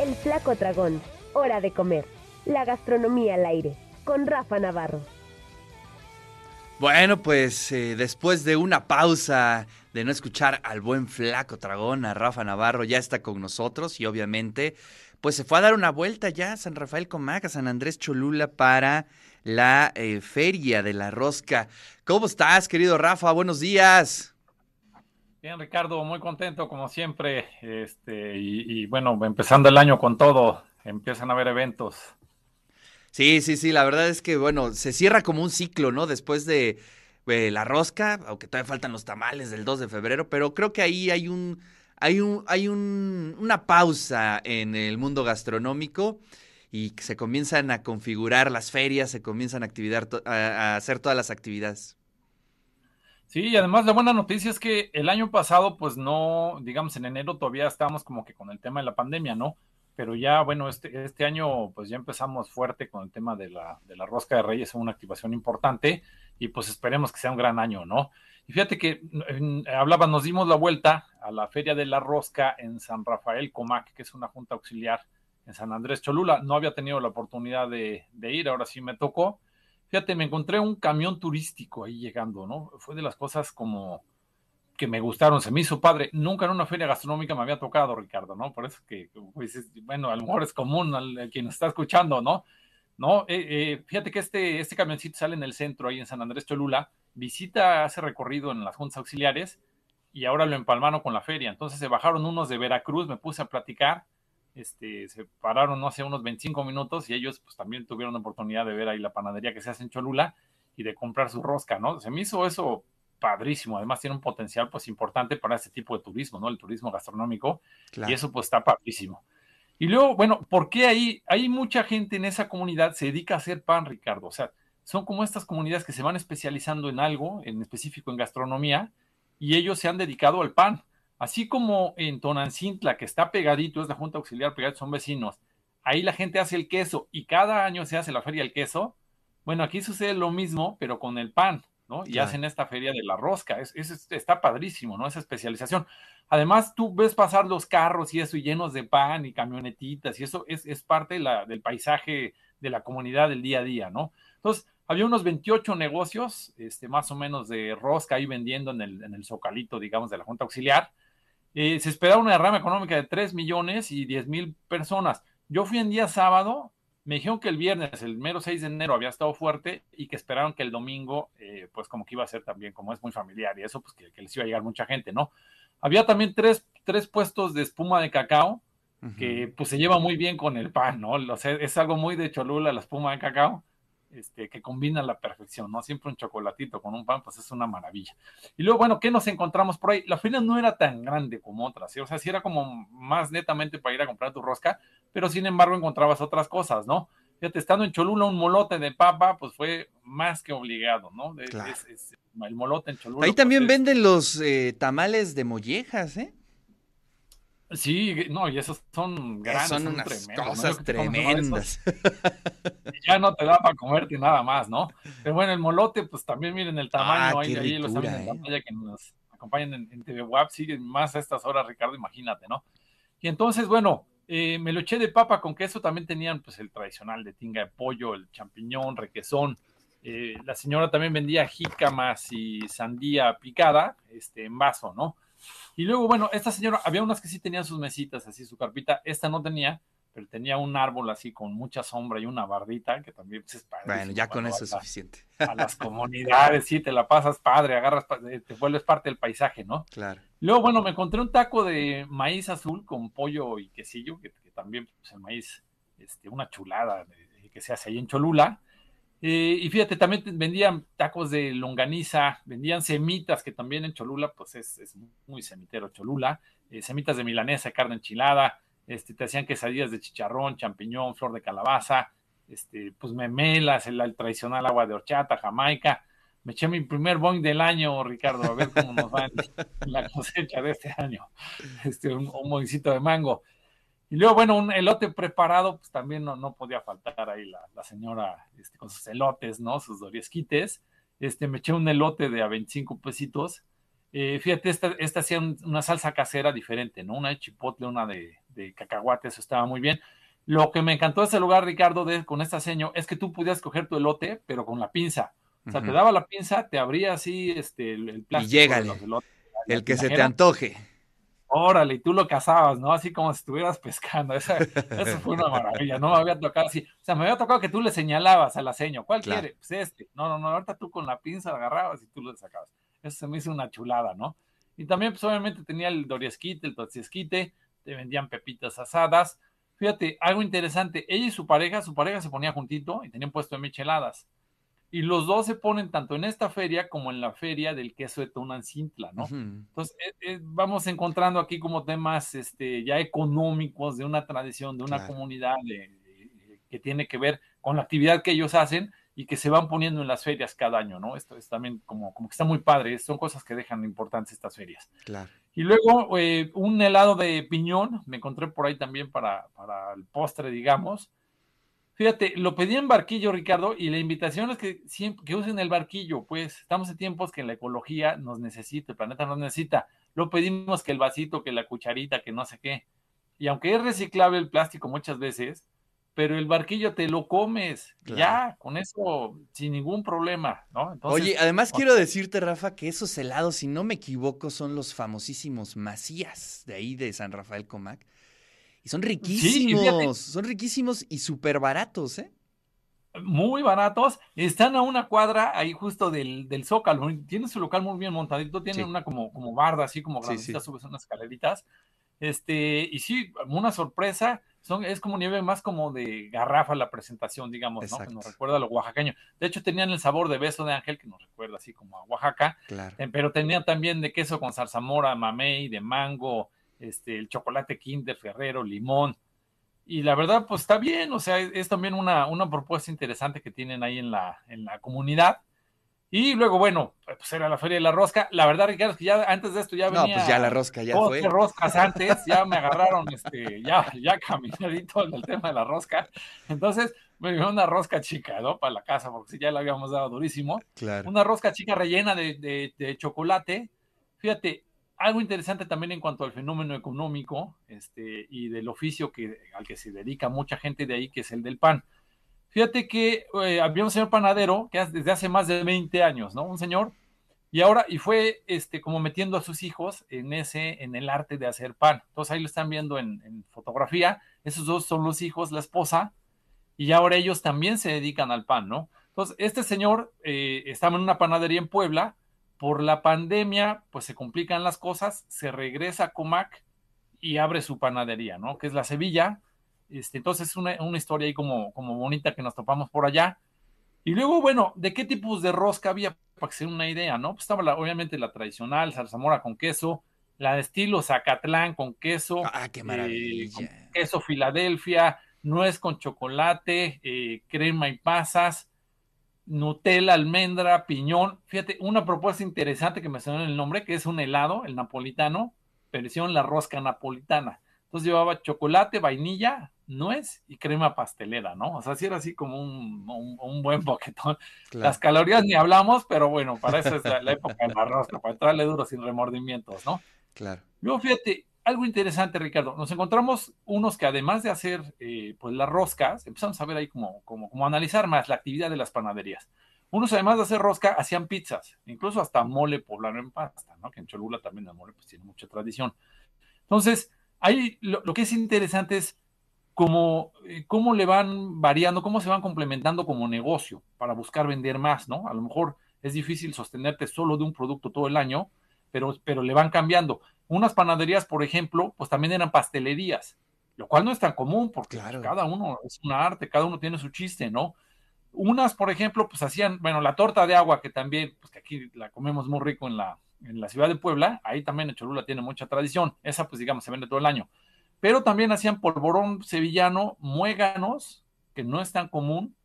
El Flaco Dragón, Hora de Comer, la gastronomía al aire, con Rafa Navarro. Bueno, pues eh, después de una pausa de no escuchar al buen flaco dragón, a Rafa Navarro, ya está con nosotros y obviamente pues se fue a dar una vuelta ya a San Rafael Comaca, San Andrés Cholula para la eh, feria de la rosca. ¿Cómo estás, querido Rafa? Buenos días. Bien, Ricardo, muy contento como siempre. Este, y, bueno, empezando el año con todo, empiezan a haber eventos. Sí, sí, sí, la verdad es que, bueno, se cierra como un ciclo, ¿no? Después de eh, la rosca, aunque todavía faltan los tamales del 2 de febrero, pero creo que ahí hay un, hay un, hay un, una pausa en el mundo gastronómico y se comienzan a configurar las ferias, se comienzan a, actividad, a hacer todas las actividades. Sí, y además la buena noticia es que el año pasado, pues no, digamos, en enero todavía estábamos como que con el tema de la pandemia, ¿no? pero ya, bueno, este, este año pues ya empezamos fuerte con el tema de la, de la rosca de reyes, una activación importante y pues esperemos que sea un gran año, ¿no? Y fíjate que hablaba, nos dimos la vuelta a la Feria de la Rosca en San Rafael Comac, que es una junta auxiliar en San Andrés Cholula. No había tenido la oportunidad de, de ir, ahora sí me tocó. Fíjate, me encontré un camión turístico ahí llegando, ¿no? Fue de las cosas como, que me gustaron, se me hizo padre. Nunca en una feria gastronómica me había tocado, Ricardo, ¿no? Por eso que, bueno, a lo mejor es común al, quien está escuchando, ¿no? ¿No? Eh, eh, fíjate que este, este camioncito sale en el centro, ahí en San Andrés Cholula, visita, hace recorrido en las juntas auxiliares y ahora lo empalmaron con la feria. Entonces se bajaron unos de Veracruz, me puse a platicar, este, se pararon, no sé, unos 25 minutos y ellos pues también tuvieron la oportunidad de ver ahí la panadería que se hace en Cholula y de comprar su rosca, ¿no? Se me hizo eso padrísimo. Además tiene un potencial pues importante para este tipo de turismo, ¿no? El turismo gastronómico. Y eso pues está padrísimo. Y luego, bueno, ¿por qué ahí hay mucha gente en esa comunidad se dedica a hacer pan, Ricardo? O sea, son como estas comunidades que se van especializando en algo, en específico en gastronomía, y ellos se han dedicado al pan. Así como en Tonancintla, que está pegadito, es la Junta Auxiliar Pegada, son vecinos, ahí la gente hace el queso y cada año se hace la feria del queso. Bueno, aquí sucede lo mismo, pero con el pan. Y hacen esta feria de la rosca. Es, está padrísimo, ¿no? Esa especialización. Además, tú ves pasar los carros y eso, y llenos de pan y camionetitas, y eso es, parte del paisaje de la comunidad del día a día, ¿no? Entonces, había unos 28 negocios, este, más o menos de rosca ahí vendiendo en el, en el zocalito, digamos, de la Junta Auxiliar. Eh, se esperaba una derrama económica de 3 millones y 10 mil personas. Yo fui en día sábado me dijeron que el viernes, el mero 6 de enero, había estado fuerte y que esperaron que el domingo, eh, pues como que iba a ser también, como es muy familiar y eso, pues que, les iba a llegar mucha gente, ¿no? Había también tres, tres puestos de espuma de cacao, que pues se lleva muy bien con el pan, ¿no? O sea, es algo muy de Cholula, la espuma de cacao este, que combina la perfección, ¿no? Siempre un chocolatito con un pan, pues es una maravilla. Y luego, bueno, ¿qué nos encontramos por ahí? La feria no era tan grande como otras, ¿sí? o sea, sí era como más netamente para ir a comprar tu rosca, pero sin embargo encontrabas otras cosas, ¿no? Fíjate, estando en Cholula, un molote de papa, pues fue más que obligado, ¿no? el molote en Cholula. Ahí también pues, venden los eh, tamales de mollejas, ¿eh? Sí, no, y esos son grandes. Son, unas cosas tremendas. ya no te da para comerte nada más, ¿no? Pero bueno, el molote, pues también miren el tamaño, ah, ahí, los amigos en pantalla ¿eh? que nos acompañan en, TV Web, siguen más a estas horas, Ricardo, imagínate, ¿no? Y entonces, bueno, eh, me lo eché de papa con queso, también tenían pues el tradicional de tinga de pollo, el champiñón, requesón. Eh, la señora también vendía jícamas y sandía picada, este, en vaso, ¿no? Y luego, bueno, esta señora, había unas que sí tenían sus mesitas, así su carpita, esta no tenía, pero tenía un árbol así con mucha sombra y una bardita, que también pues, es padre. Bueno, ya con eso es suficiente. A las comunidades, sí, te la pasas padre, agarras, eh, te vuelves parte del paisaje, ¿no? Claro. Luego, bueno, me encontré un taco de maíz azul con pollo y quesillo, que, también, pues el maíz, este, una chulada que se hace ahí en Cholula. Eh, y fíjate, también vendían tacos de longaniza, vendían semitas, que también en Cholula, pues es, muy semitero Cholula, eh, semitas de milanesa, carne enchilada, este, te hacían quesadillas de chicharrón, champiñón, flor de calabaza, este, pues memelas, el, tradicional agua de horchata, jamaica. Me eché mi primer boing del año, Ricardo, a ver cómo nos va en, la cosecha de este año. Este, un, un de mango. Y luego, bueno, un elote preparado, pues también no, no podía faltar ahí la, la señora este, con sus elotes, ¿no? Sus doriesquites. Este, me eché un elote de a 25 pesitos. Eh, fíjate, esta, esta hacía una salsa casera diferente, ¿no? Una de chipotle, una de, de cacahuate, eso estaba muy bien. Lo que me encantó de ese lugar, Ricardo, de, con esta seño, es que tú podías coger tu elote, pero con la pinza. O sea, te daba la pinza, te abría así este, el, plástico. Y llégale, el que se te antoje. Órale, y tú lo cazabas, ¿no? Así como si estuvieras pescando. Eso, fue una maravilla. No me había tocado así. O sea, me había tocado que tú le señalabas a la seño. ¿Cuál quiere? Pues este. No, no, no. Ahorita tú con la pinza agarrabas y tú lo sacabas. Eso se me hizo una chulada, ¿no? Y también, pues obviamente tenía el doriesquite, el totsiesquite, te vendían pepitas asadas. Fíjate, algo interesante, ella y su pareja, su pareja se ponía juntito y tenían puesto de micheladas. Y los dos se ponen tanto en esta feria como en la feria del queso de Tonancintla, ¿no? Entonces, eh, eh, vamos encontrando aquí como temas este, ya económicos de una tradición, de una comunidad que tiene que ver con la actividad que ellos hacen y que se van poniendo en las ferias cada año, ¿no? Esto es también como, como que está muy padre, son cosas que dejan importantes estas ferias. Claro. Y luego eh, un helado de piñón, me encontré por ahí también para, para el postre, digamos. Fíjate, lo pedí en barquillo, Ricardo, y la invitación es que, siempre, que usen el barquillo, pues estamos en tiempos que la ecología nos necesita, el planeta nos necesita. Lo pedimos que el vasito, que la cucharita, que no sé qué. Y aunque es reciclable el plástico muchas veces, pero el barquillo te lo comes, ya, con eso, sin ningún problema, ¿no? Oye, además quiero decirte, Rafa, que esos helados, si no me equivoco, son los famosísimos Macías, de ahí de San Rafael Comac. Y son riquísimos, son riquísimos y súper baratos, ¿eh? Muy baratos, están a una cuadra ahí justo del, del Zócalo, tienen su local muy bien montadito, tienen una como, como barda, así como grandecita, subes unas escaleritas, este, y sí, una sorpresa, son, es como nieve más como de garrafa la presentación, digamos, ¿no? Que nos recuerda a lo oaxaqueño. De hecho, tenían el sabor de beso de ángel, que nos recuerda así como a Oaxaca. Claro. Eh, pero tenían también de queso con zarzamora, mamey, de mango, este, el chocolate Kinder, Ferrero, limón. Y la verdad, pues está bien, o sea, es, también una, una propuesta interesante que tienen ahí en la, en la comunidad. Y luego, bueno, pues era la Feria de la Rosca. La verdad, Ricardo, es que ya antes de esto ya venía. No, pues ya la rosca ya fue. roscas antes, ya me agarraron, este, ya, ya caminadito en el tema de la rosca. Entonces, me dio una rosca chica, ¿no? Para la casa, porque si ya la habíamos dado durísimo. Claro. Una rosca chica rellena de, de, de chocolate. Fíjate, algo interesante también en cuanto al fenómeno económico este, y del oficio que, al que se dedica mucha gente de ahí, que es el del pan. Fíjate que eh, había un señor panadero que desde hace más de 20 años, ¿no? Un señor, y ahora, y fue este, como metiendo a sus hijos en ese, en el arte de hacer pan. Entonces ahí lo están viendo en, fotografía. Esos dos son los hijos, la esposa, y ahora ellos también se dedican al pan, ¿no? Entonces, este señor eh, estaba en una panadería en Puebla, por la pandemia, pues se complican las cosas, se regresa a Comac y abre su panadería, ¿no? Que es la Sevilla, este, entonces es una, historia ahí como, como bonita que nos topamos por allá. Y luego, bueno, ¿de qué tipos de rosca había? Para que se una idea, ¿no? Pues estaba obviamente la tradicional, zarzamora con queso, la de estilo Zacatlán con queso. Ah, qué maravilla. Eh, queso Filadelfia, nuez con chocolate, eh, crema y pasas, Nutella, almendra, piñón. Fíjate, una propuesta interesante que me sonó en el nombre, que es un helado, el napolitano, versión la rosca napolitana. Entonces llevaba chocolate, vainilla, nuez y crema pastelera, ¿no? O sea, sí era así como un, buen boquetón. Las calorías ni hablamos, pero bueno, para eso es la, época del arroz, para entrarle duro sin remordimientos, ¿no? Claro. Luego, fíjate, algo interesante, Ricardo, nos encontramos unos que además de hacer eh, pues las roscas, empezamos a ver ahí como, como, como analizar más la actividad de las panaderías. Unos además de hacer rosca, hacían pizzas, incluso hasta mole poblano en pasta, ¿no? Que en Cholula también el mole pues tiene mucha tradición. Entonces, ahí lo, que es interesante es cómo, cómo le van variando, cómo se van complementando como negocio para buscar vender más, ¿no? A lo mejor es difícil sostenerte solo de un producto todo el año, pero, pero le van cambiando. Unas panaderías, por ejemplo, pues también eran pastelerías, lo cual no es tan común porque cada uno es un arte, cada uno tiene su chiste, ¿no? Unas, por ejemplo, pues hacían, bueno, la torta de agua, que también, pues que aquí la comemos muy rico en la, en la ciudad de Puebla, ahí también en Cholula tiene mucha tradición, esa pues digamos se vende todo el año, pero también hacían polvorón sevillano, muéganos, que no es tan común,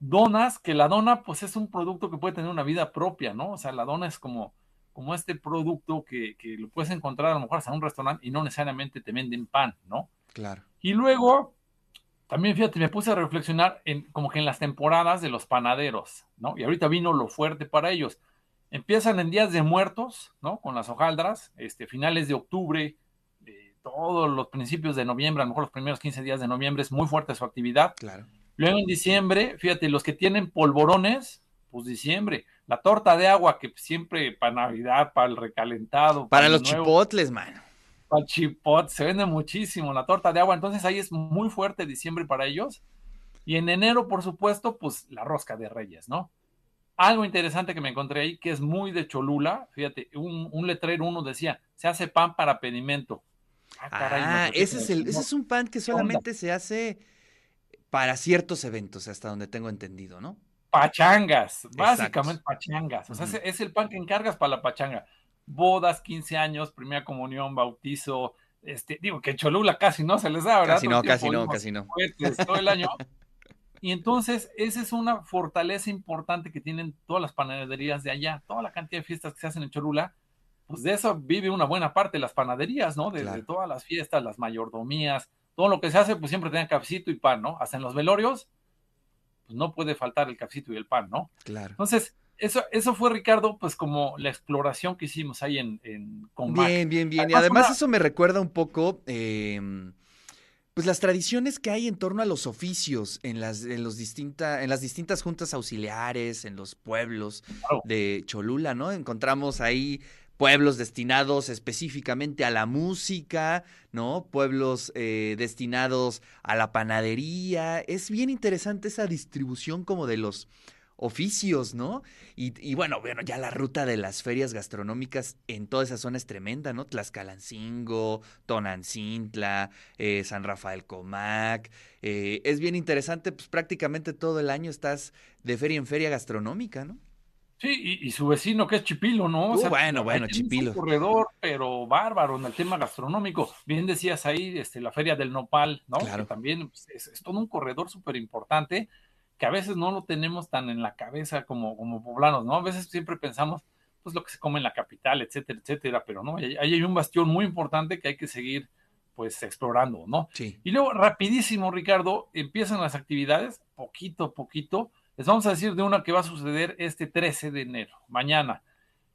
donas, que la dona pues es un producto que puede tener una vida propia, ¿no? O sea, la dona es como, como este producto que, que lo puedes encontrar a lo mejor hasta en un restaurante y no necesariamente te venden pan, ¿no? Claro. Y luego, también fíjate, me puse a reflexionar en como que en las temporadas de los panaderos, ¿no? Y ahorita vino lo fuerte para ellos Empiezan en días de muertos, ¿no? Con las hojaldras, este, finales de octubre, todos los principios de noviembre, a lo mejor los primeros 15 días de noviembre es muy fuerte su actividad. Claro. Luego en diciembre, fíjate, los que tienen polvorones, pues diciembre. La torta de agua que siempre para Navidad, para el recalentado. Para, los chipotles, mano. Para el chipot, se vende muchísimo la torta de agua. Entonces ahí es muy fuerte diciembre para ellos. Y en enero, por supuesto, pues la rosca de reyes, ¿no? Algo interesante que me encontré ahí, que es muy de Cholula, fíjate, un, letrero, uno decía, se hace pan para pedimento. Ah, ah ese, es el, ese es un pan que solamente se hace para ciertos eventos, hasta donde tengo entendido, ¿no? Pachangas, básicamente pachangas. O sea, es el pan que encargas para la pachanga. Bodas, 15 años, primera comunión, bautizo, este, digo que en Cholula casi no se les da, ¿verdad? Casi no, casi no, casi no. todo el año. Y entonces, esa es una fortaleza importante que tienen todas las panaderías de allá, toda la cantidad de fiestas que se hacen en Cholula, pues de eso vive una buena parte las panaderías, ¿no? De, todas las fiestas, las mayordomías, todo lo que se hace, pues siempre tienen cafecito y pan, ¿no? Hasta en los velorios, pues no puede faltar el cafecito y el pan, ¿no? Claro. Entonces, eso, eso fue, Ricardo, pues como la exploración que hicimos ahí en, en Bien, bien, bien. y además eso me recuerda un poco, em, pues las tradiciones que hay en torno a los oficios en las, en los distinta, en las distintas juntas auxiliares, en los pueblos de Cholula, ¿no? Encontramos ahí pueblos destinados específicamente a la música, ¿no? Pueblos eh, destinados a la panadería. Es bien interesante esa distribución como de los oficios, ¿no? Y, bueno, bueno, ya la ruta de las ferias gastronómicas en toda esa zona es tremenda, ¿no? Tlaxcalancingo, Tonancintla, eh, San Rafael Comac. Eh, es bien interesante, pues prácticamente todo el año estás de feria en feria gastronómica, ¿no? Sí, y, su vecino que es Chipilo, ¿no? Uh, bueno, bueno, Chipilo. Un corredor, pero bárbaro en el tema gastronómico. Bien decías ahí, este, la feria del Nopal, ¿no? Claro. Que también pues, es, todo un corredor súper importante que a veces no lo tenemos tan en la cabeza como, como poblanos, ¿no? A veces siempre pensamos, pues lo que se come en la capital, etcétera, etcétera, pero no, ahí hay un bastión muy importante que hay que seguir, pues, explorando, ¿no? Sí. Y luego, rapidísimo, Ricardo, empiezan las actividades, poquito a poquito, les vamos a decir de una que va a suceder este 13 de enero, mañana.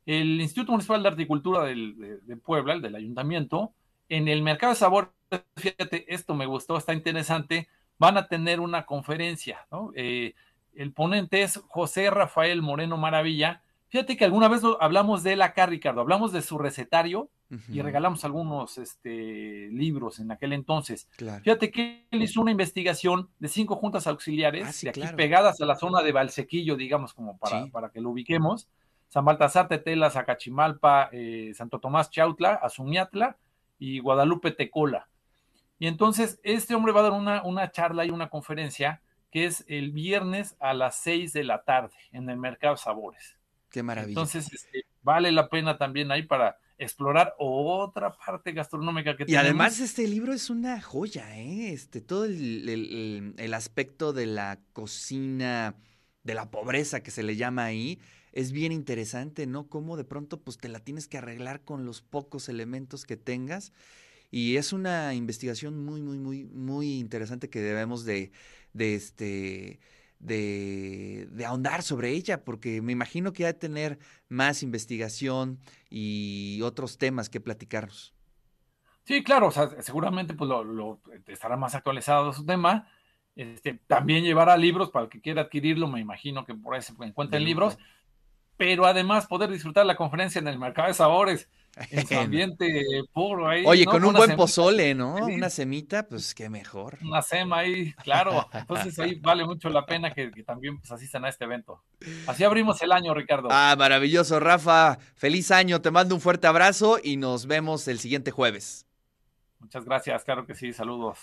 El Instituto Municipal de Articultura de, Puebla, el del ayuntamiento, en el mercado de sabor, fíjate, esto me gustó, está interesante, van a tener una conferencia, ¿no? Eh, el ponente es José Rafael Moreno Maravilla. Fíjate que alguna vez hablamos de él acá, Ricardo, hablamos de su recetario, y regalamos algunos este, libros en aquel entonces. Fíjate que él hizo una investigación de cinco juntas auxiliares, ah, aquí pegadas a la zona de Valsequillo, digamos, como para, para que lo ubiquemos. San Baltasar, Tetela, Zacachimalpa, eh, Santo Tomás Chautla, Azumiatla y Guadalupe Tecola. Y entonces este hombre va a dar una, una charla y una conferencia que es el viernes a las seis de la tarde en el Mercado Sabores. Qué maravilla. Entonces, este, vale la pena también ahí para explorar otra parte gastronómica que y además este libro es una joya, ¿eh? Este, todo el, el, aspecto de la cocina, de la pobreza que se le llama ahí, es bien interesante, ¿no? Cómo de pronto pues te la tienes que arreglar con los pocos elementos que tengas. Y es una investigación muy, muy, muy, muy interesante que debemos de, de este de, ahondar sobre ella, porque me imagino que ha de tener más investigación y otros temas que platicarnos. Sí, claro, o sea, seguramente pues lo, estará más actualizado su tema. Este, también llevará libros para el que quiera adquirirlo, me imagino que por ahí se encuentren libros, pero además poder disfrutar la conferencia en el mercado de sabores en su ambiente puro ahí. Oye, con un buen pozole, ¿no? Una semita, pues qué mejor. Una sema ahí, claro. Entonces ahí vale mucho la pena que, también pues, asistan a este evento. Así abrimos el año, Ricardo. Ah, maravilloso, Rafa. Feliz año, te mando un fuerte abrazo y nos vemos el siguiente jueves. Muchas gracias, claro que sí, saludos.